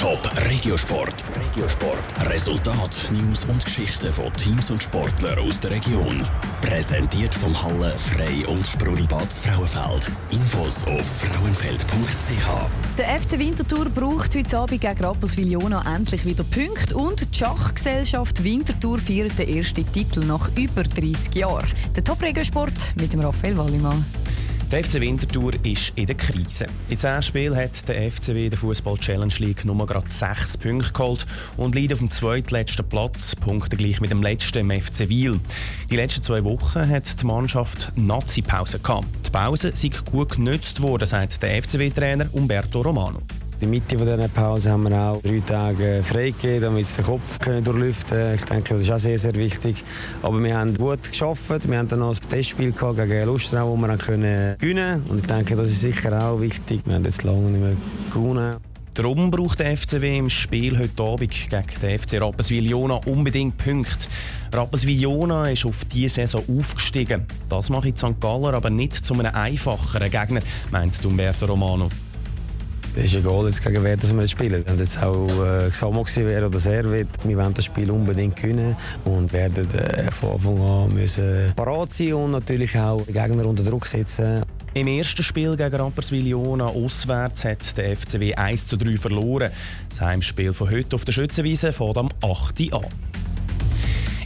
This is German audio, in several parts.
Top Regiosport. Regiosport. Resultat, News und Geschichten von Teams und Sportlern aus der Region. Präsentiert vom Halle Frei und Sprudelbad Frauenfeld. Infos auf frauenfeld.ch. Der FC Winterthur braucht heute Abend gegen Rapperswil-Jona endlich wieder Punkte und die Schachgesellschaft Winterthur feiert den ersten Titel nach über 30 Jahren. Der Top Regiosport mit dem Raphael Wallimann. Der FC Winterthur ist in der Krise. In zehn Spielen hat der FCW der Fußball Challenge League nur gerade sechs Punkte geholt und liegt auf dem zweitletzten Platz, Punkte gleich mit dem letzten im FC Wiel. Die letzten zwei Wochen hat die Mannschaft Nazi-Pause gehabt. Die Pause sei gut genützt worden, sagt der FCW-Trainer Umberto Romano. In der Mitte dieser Pause haben wir auch drei Tage freigegeben, damit wir den Kopf können durchlüften können. Ich denke, das ist auch sehr, sehr wichtig. Aber wir haben gut geschafft. Wir haben dann noch ein Testspiel gegen Lustrau, wo wir können gewinnen konnten. Und ich denke, das ist sicher auch wichtig. Wir haben jetzt lange nicht mehr gewonnen. Darum braucht der FCW im Spiel heute Abend gegen den FC Rapperswil-Jona unbedingt Punkte. Rapperswil-Jona ist auf diese Saison aufgestiegen. Das macht St. Galler aber nicht zu einem einfacheren Gegner, meint Umberto Romano. Es ist egal, jetzt gegen wer wir jetzt spielen. Wenn es jetzt auch äh, Xamo wäre oder Servet, wir wollen das Spiel unbedingt gewinnen und werden äh, von Anfang an müssen parat sein und natürlich auch die Gegner unter Druck setzen. Im ersten Spiel gegen Rapperswil-Jona auswärts hat der FCW 1 zu 3 verloren. Das Heimspiel von heute auf der Schützenwiese fährt am 8. an.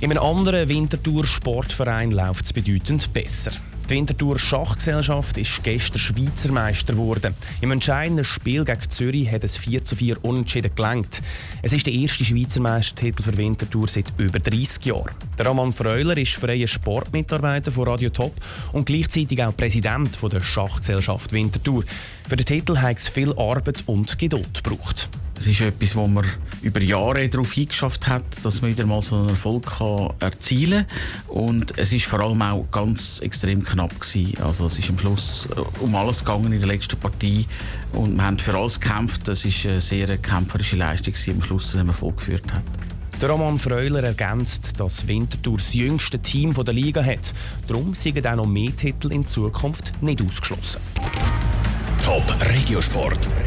In einem anderen Winterthur-Sportverein läuft es bedeutend besser. Die Winterthur Schachgesellschaft ist gestern Schweizer Meister geworden. Im entscheidenden Spiel gegen Zürich hat es 4 zu 4 unentschieden gelangt. Es ist der erste Schweizer Meistertitel für Winterthur seit über 30 Jahren. Der Roman Freuler ist freier Sportmitarbeiter von Radio Top und gleichzeitig auch Präsident der Schachgesellschaft Winterthur. Für den Titel hat es viel Arbeit und Geduld gebraucht. Es ist etwas, wo man über Jahre darauf eingeschafft hat, dass man wieder mal so einen Erfolg kann erzielen kann. Und es ist vor allem auch ganz extrem knapp gewesen. Also es ist am Schluss äh, um alles gegangen in der letzten Partie und wir haben für alles gekämpft. Das ist eine sehr kämpferische Leistung, die am Schluss zu Erfolg geführt hat. Der Roman Freuler ergänzt, dass Winterthur das jüngste Team der Liga hat. Darum sind auch noch mehr Titel in Zukunft nicht ausgeschlossen. Top Regiosport.